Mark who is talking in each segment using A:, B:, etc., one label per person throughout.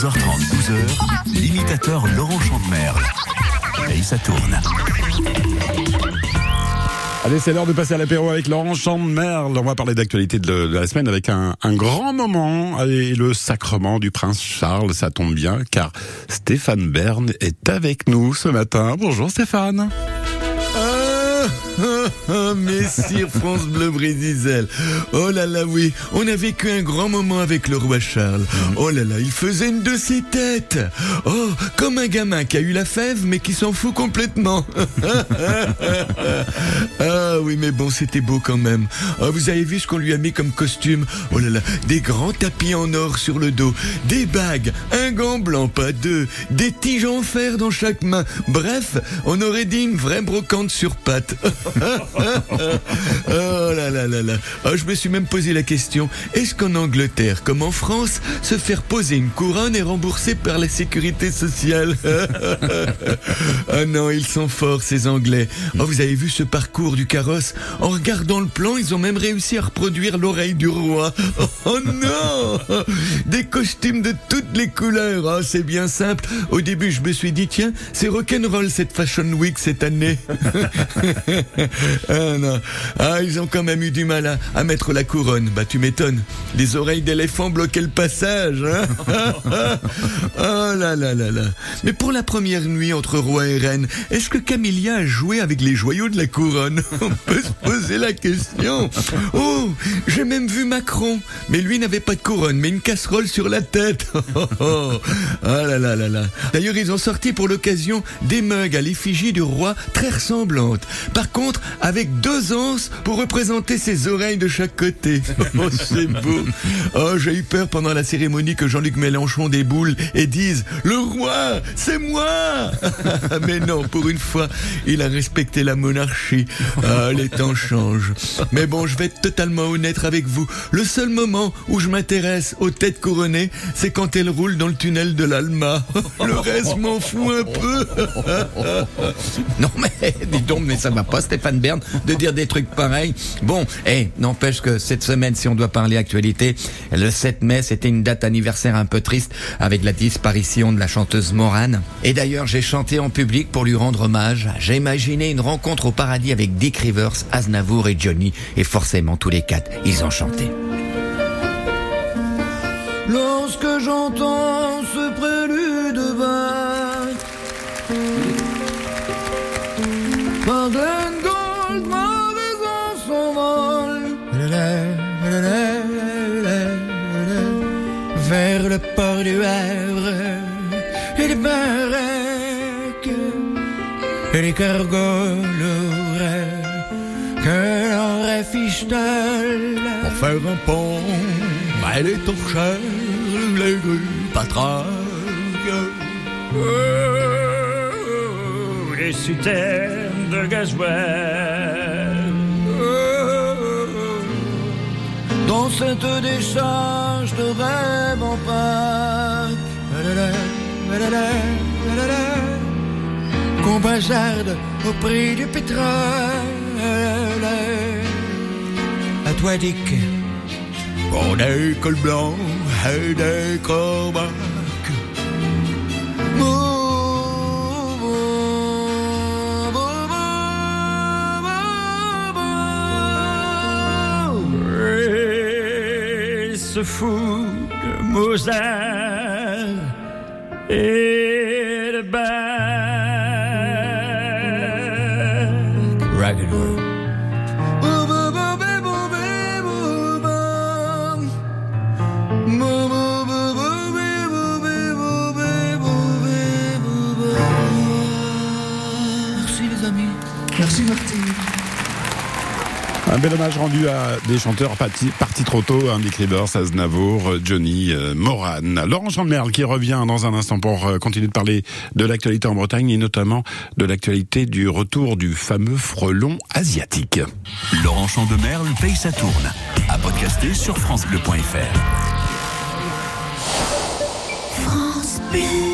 A: 12h30, 12h, l'imitateur Laurent Chandemerle. Et ça tourne.
B: Allez, c'est l'heure de passer à l'apéro avec Laurent Chandemerle. On va parler d'actualité de, la semaine avec un, un grand moment. Allez, le sacrement du prince Charles, ça tombe bien, car Stéphane Bern est avec nous ce matin. Bonjour Stéphane.
C: Messire France Bleu Brésil. Oh là là, oui, on a vécu un grand moment avec le roi Charles. Oh là là, il faisait une de ses têtes. Oh, comme un gamin qui a eu la fève mais qui s'en fout complètement. ah oui, mais bon, c'était beau quand même. Ah, vous avez vu ce qu'on lui a mis comme costume? Oh là là, des grands tapis en or sur le dos, des bagues, un gant blanc, pas deux, des tiges en fer dans chaque main. Bref, on aurait dit une vraie brocante sur pattes. oh là là là là. Ah, je me suis même posé la question, est-ce qu'en Angleterre, comme en France, se faire poser une couronne est remboursé par la sécurité sociale? Ah non, ils sont forts ces Anglais. Oh, vous avez vu ce parcours du carrosse? En regardant le plan, ils ont même réussi à reproduire l'oreille du roi. Oh non Des costumes de toutes les couleurs. Oh, c'est bien simple. Au début, je me suis dit, tiens, c'est rock'n'roll cette Fashion Week cette année. ah non. Ah, ils ont quand même eu du mal à, à mettre la couronne. Bah, tu m'étonnes. Les oreilles d'éléphant bloquaient le passage. Hein oh là là là là. Mais pour la première nuit entre roi et reine, est-ce que Camilla a joué avec les joyaux de la couronne? On peut se poser la question. Oh, j'ai même vu Macron. Mais lui n'avait pas de couronne, mais une casserole sur la tête. Oh, oh. Ah là là là là. D'ailleurs, ils ont sorti pour l'occasion des mugs à l'effigie du roi très ressemblantes. Par contre, avec deux anses pour représenter ses oreilles de chaque côté. Oh, c'est beau. Oh, j'ai eu peur pendant la cérémonie que Jean-Luc Mélenchon déboule et dise Le roi, c'est moi Mais non, pour une fois, il a respecté la monarchie. Ah, les temps changent. Mais bon, je vais être totalement honnête avec vous. Le seul moment où je m'intéresse aux têtes couronnées, c'est quand elles roulent dans le tunnel de l'Alma. Le reste m'en fout un peu.
D: Non mais dis donc, mais ça va pas Bern de dire des trucs pareils. Bon, eh, n'empêche que cette semaine, si on doit parler actualité, le 7 mai, c'était une date anniversaire un peu triste avec la disparition de la chanteuse Morane. Et d'ailleurs, j'ai chanté en public pour lui rendre hommage. J'ai imaginé une rencontre au paradis avec Dick Rivers, Aznavour et Johnny. Et forcément, tous les quatre, ils ont chanté.
E: Port du Havre Et les baraques Et les cargols Que l'on réfiche-t-elle
C: Pour faire un pont, ben les torchères, les grues, patraques.
F: Oh, les citernes de gasoil.
E: Dans cette décharge de rêve en Pâques. Qu'on bazarde au prix du pétrole. À toi Dick
C: Pour des cols blancs et des corbacs.
F: Se fout de Mozart et de Bach.
D: Ragged
E: Merci les amis. Merci Martine.
B: Un bel hommage rendu à des chanteurs partis, partis trop tôt, hein, Dick Rivers, Aznavour, Johnny, euh, Moran. Laurent Chandemerle qui revient dans un instant pour euh, continuer de parler de l'actualité en Bretagne et notamment de l'actualité du retour du fameux frelon asiatique.
A: Laurent Chandemerle paye sa tourne. À podcaster sur FranceBleu.fr.
G: France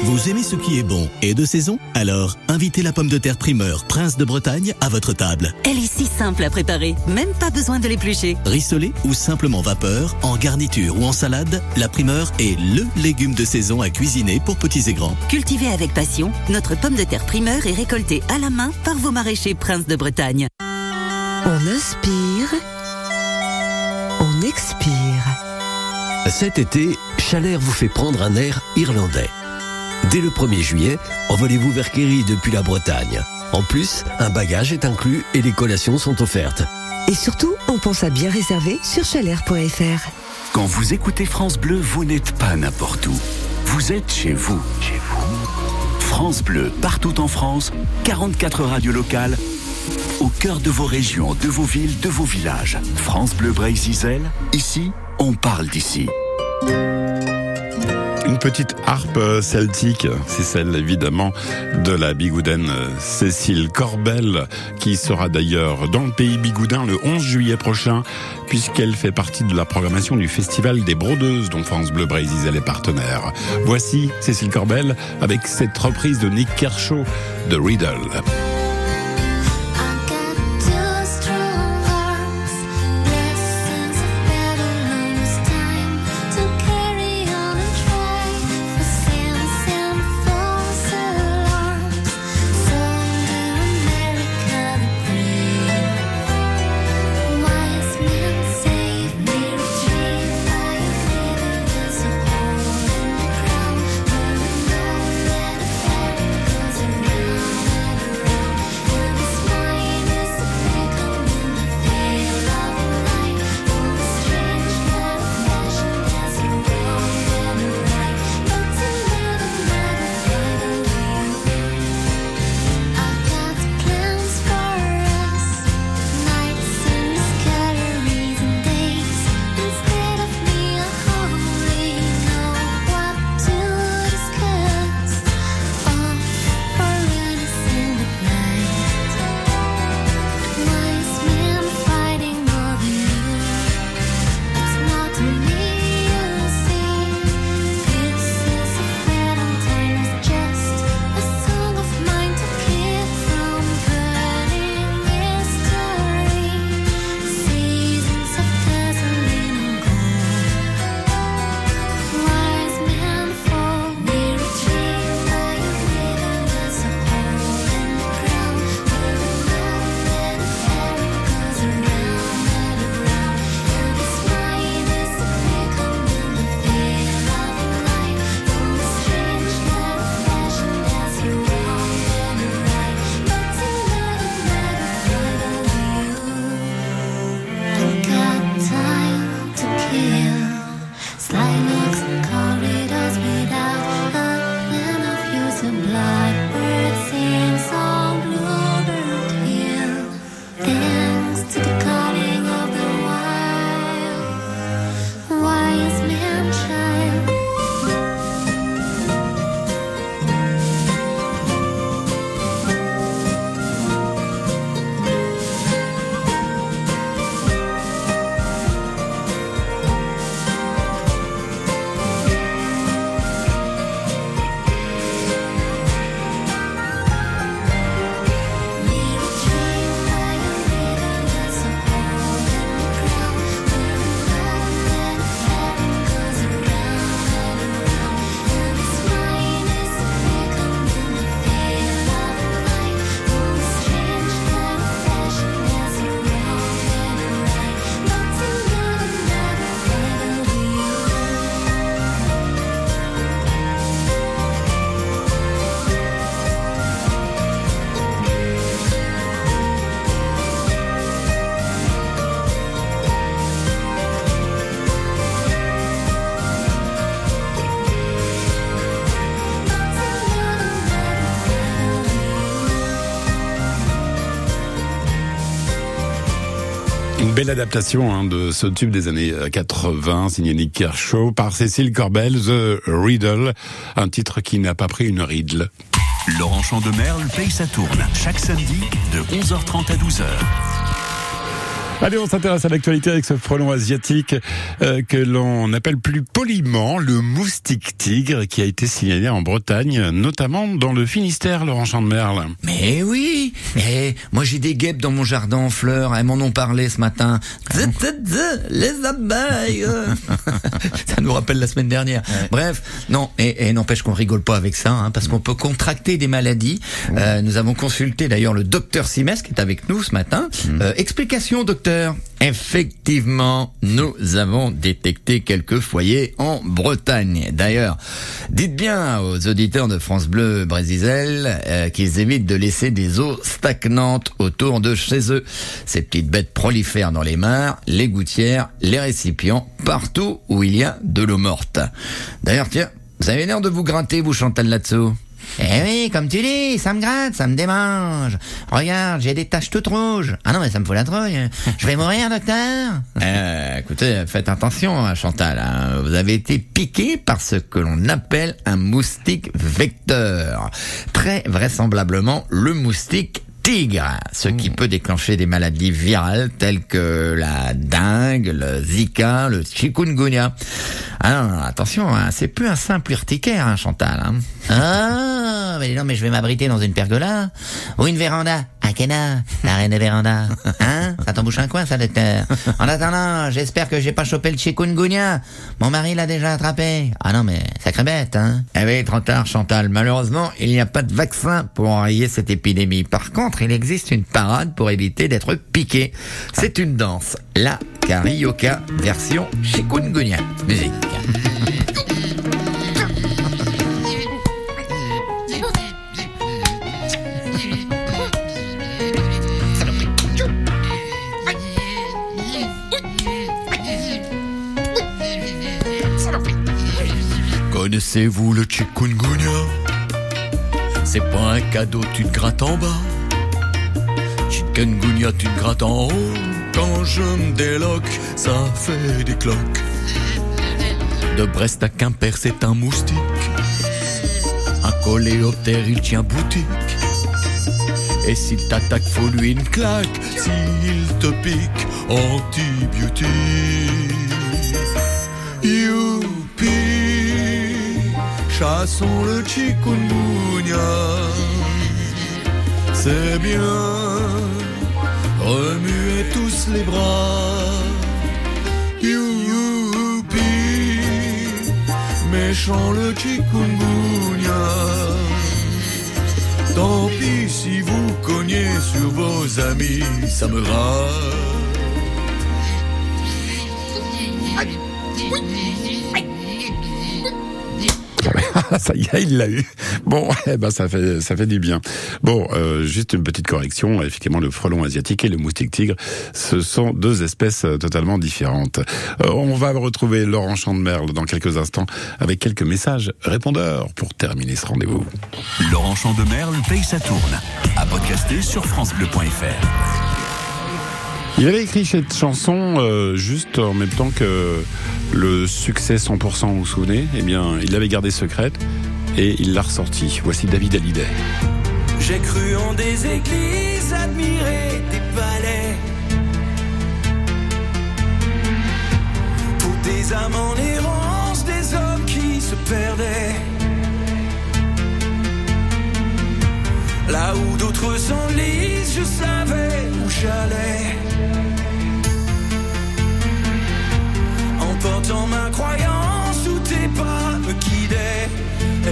A: Vous aimez ce qui est bon et de saison Alors, invitez la pomme de terre primeur Prince de Bretagne à votre table.
H: Elle est si simple à préparer, même pas besoin de l'éplucher.
A: Rissolée ou simplement vapeur, en garniture ou en salade, la primeur est LE légume de saison à cuisiner pour petits et grands.
H: Cultivée avec passion, notre pomme de terre primeur est récoltée à la main par vos maraîchers Prince de Bretagne.
I: On inspire, on expire.
J: Cet été, Chalère vous fait prendre un air irlandais. Dès le 1er juillet, envolez-vous vers Kerry depuis la Bretagne. En plus, un bagage est inclus et les collations sont offertes.
I: Et surtout, on pense à bien réserver sur chalair.fr.
A: Quand vous écoutez France Bleu, vous n'êtes pas n'importe où. Vous êtes chez vous. Chez vous. France Bleu, partout en France, 44 radios locales, au cœur de vos régions, de vos villes, de vos villages. France Bleu Brésil, ici, on parle d'ici.
K: Une petite harpe euh, celtique, c'est celle évidemment de la bigoudaine euh, Cécile Corbel, qui sera d'ailleurs dans le pays bigoudin le 11 juillet prochain, puisqu'elle fait partie de la programmation du Festival des Brodeuses dont France Bleu Brésil est partenaire. Voici Cécile Corbel avec cette reprise de Nick Kershaw de Riddle. Belle adaptation hein, de ce tube des années 80, signé Nick Kershaw, par Cécile Corbel, The Riddle, un titre qui n'a pas pris une riddle.
A: Laurent Chandemerle paye sa tourne, chaque samedi, de 11h30 à 12h.
B: Allez, on s'intéresse à l'actualité avec ce frelon asiatique euh, que l'on appelle plus poliment le moustique tigre qui a été signalé en Bretagne, notamment dans le Finistère, Laurent Chandemerle.
D: Mais oui, mais moi j'ai des guêpes dans mon jardin en fleurs, elles m'en ont parlé ce matin. Zut, zut, zut, les abeilles Ça nous rappelle la semaine dernière. Bref, non, et, et n'empêche qu'on rigole pas avec ça, hein, parce qu'on peut contracter des maladies. Euh, nous avons consulté d'ailleurs le docteur Simès qui est avec nous ce matin. Euh, explication, docteur. Effectivement, nous avons détecté quelques foyers en Bretagne. D'ailleurs, dites bien aux auditeurs de France Bleu Brésisel euh, qu'ils évitent de laisser des eaux stagnantes autour de chez eux. Ces petites bêtes prolifèrent dans les mares, les gouttières, les récipients, partout où il y a de l'eau morte. D'ailleurs, tiens, vous avez l'air de vous gratter, vous Chantal là-dessous. Eh oui, comme tu dis, ça me gratte, ça me démange. Regarde, j'ai des taches toutes rouges. Ah non, mais ça me fout la trouille. Je vais mourir, docteur euh, Écoutez, faites attention, hein, Chantal. hein. Vous avez été piqué par ce que l'on appelle un moustique vecteur. Très vraisemblablement, le moustique tigre, ce qui peut déclencher des maladies virales telles que la dengue, le zika, le chikungunya. Ah attention, hein, c'est plus un simple urticaire, hein, Chantal. Hein. Ah, mais non, mais je vais m'abriter dans une pergola ou une véranda. La reine des vérandas. Hein? Ça t'embouche un coin, ça, docteur. En attendant, j'espère que j'ai pas chopé le chikungunya. Mon mari l'a déjà attrapé. Ah non, mais sacré bête, hein Eh oui, trop tard, Chantal. Malheureusement, il n'y a pas de vaccin pour enrayer cette épidémie. Par contre, il existe une parade pour éviter d'être piqué. C'est une danse. La carioca version chikungunya. Musique.
F: Connaissez-vous le chikungunya? C'est pas un cadeau, tu te grattes en bas. Chikungunya, tu te grattes en haut. Quand je me déloque, ça fait des cloques. De Brest à Quimper, c'est un moustique. Un coléoptère, il tient boutique. Et s'il t'attaque, faut lui une claque. S'il te pique, antibiotique. Youpi, chassons le chikungunya. C'est bien, remuez tous les bras. Youpi, méchant le chikungunya. Tant pis si vous cognez sur vos amis, ça me rase.
B: ça y est, il l'a eu. Bon, eh ben ça fait ça fait du bien. Bon, euh, juste une petite correction. Effectivement, le frelon asiatique et le moustique tigre, ce sont deux espèces euh, totalement différentes. Euh, on va retrouver Laurent Chandemerle dans quelques instants avec quelques messages répondeurs pour terminer ce rendez-vous.
A: Laurent Chandemerle paye sa tourne. À podcaster sur FranceBleu.fr.
B: Il avait écrit cette chanson euh, juste en même temps que le succès 100%, vous vous souvenez? Eh bien, il l'avait gardée secrète et il l'a ressortie. Voici David Hallyday.
F: J'ai cru en des églises, admiré des palais. Pour des âmes en errance, des hommes qui se perdaient. Là où d'autres s'enlisent, je savais où j'allais. En portant ma croyance où tes pas me guidaient.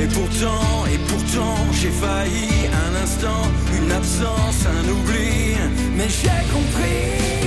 F: Et pourtant, et pourtant, j'ai failli un instant, une absence, un oubli. Mais j'ai compris.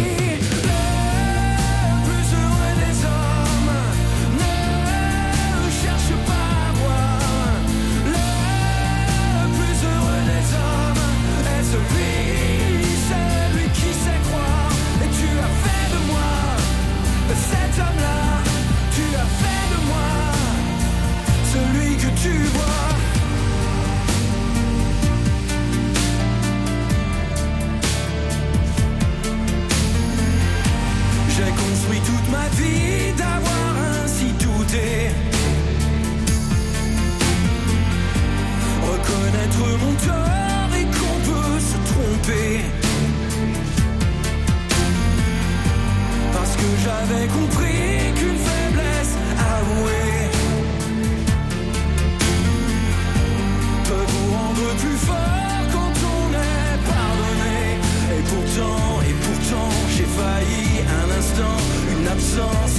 F: sens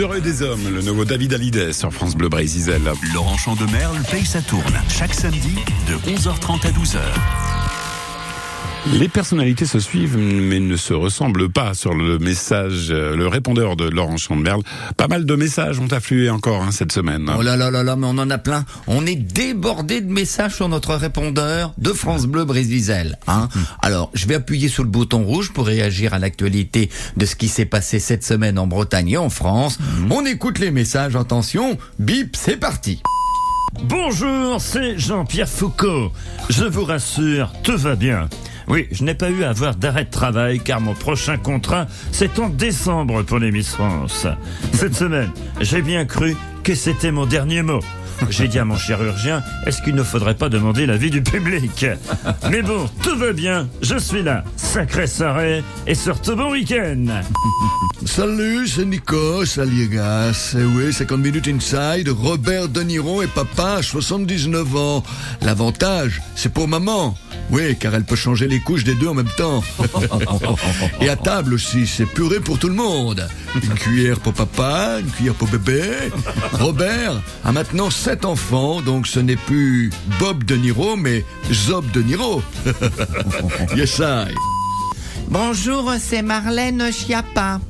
F: heureux des hommes, le
K: nouveau David Hallyday sur France Bleu Brésil.
A: Laurent Chandemerle paye sa tourne chaque samedi de 11h30 à 12h.
K: Les personnalités se suivent mais ne se ressemblent pas sur le message, euh, le répondeur de Laurent Chandemerle. Pas mal de messages ont afflué encore hein, cette semaine.
D: Oh là là là là, mais on en a plein. On est débordé de messages sur notre répondeur de France Bleu Brésil. Hein Alors, je vais appuyer sur le bouton rouge pour réagir à l'actualité de ce qui s'est passé cette semaine en Bretagne et en France. On écoute les messages, attention, bip, c'est parti.
L: Bonjour, c'est Jean-Pierre Foucault. Je vous rassure, tout va bien. Oui, je n'ai pas eu à avoir d'arrêt de travail car mon prochain contrat, c'est en décembre pour les Miss France. Cette semaine, j'ai bien cru que c'était mon dernier mot. J'ai dit à mon chirurgien, est-ce qu'il ne faudrait pas demander l'avis du public? Mais bon, tout va bien, je suis là. Sacré soirée et surtout bon week-end.
C: Salut, c'est Nico, salut les gars. C'est oui, 50 minutes inside. Robert De Niro est papa à 79 ans. L'avantage, c'est pour maman. Oui, car elle peut changer les couches des deux en même temps. Et à table aussi, c'est purée pour tout le monde. Une cuillère pour papa, une cuillère pour bébé. Robert a maintenant sept enfants, donc ce n'est plus Bob De Niro, mais Zob De Niro. yes, I.
D: Bonjour, c'est Marlène Chiappa.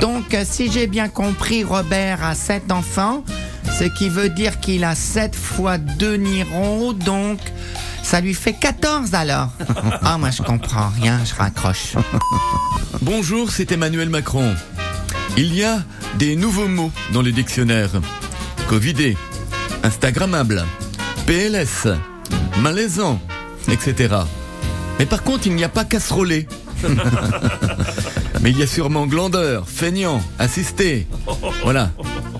D: Donc, si j'ai bien compris, Robert a sept enfants, ce qui veut dire qu'il a 7 fois 2 Niro, donc ça lui fait 14 alors. Ah, moi je comprends rien, je raccroche.
C: Bonjour, c'est Emmanuel Macron. Il y a des nouveaux mots dans le dictionnaire. Covidé, Instagrammable, PLS, malaisant, etc. Mais par contre, il n'y a pas casserolé. Mais il y a sûrement glandeur, feignant, assisté. Voilà.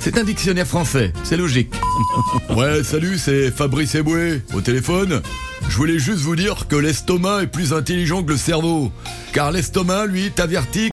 C: C'est un dictionnaire français, c'est logique. Ouais, salut, c'est Fabrice Eboué, au téléphone. Je voulais juste vous dire que l'estomac est plus intelligent que le cerveau. Car l'estomac, lui, t'avertit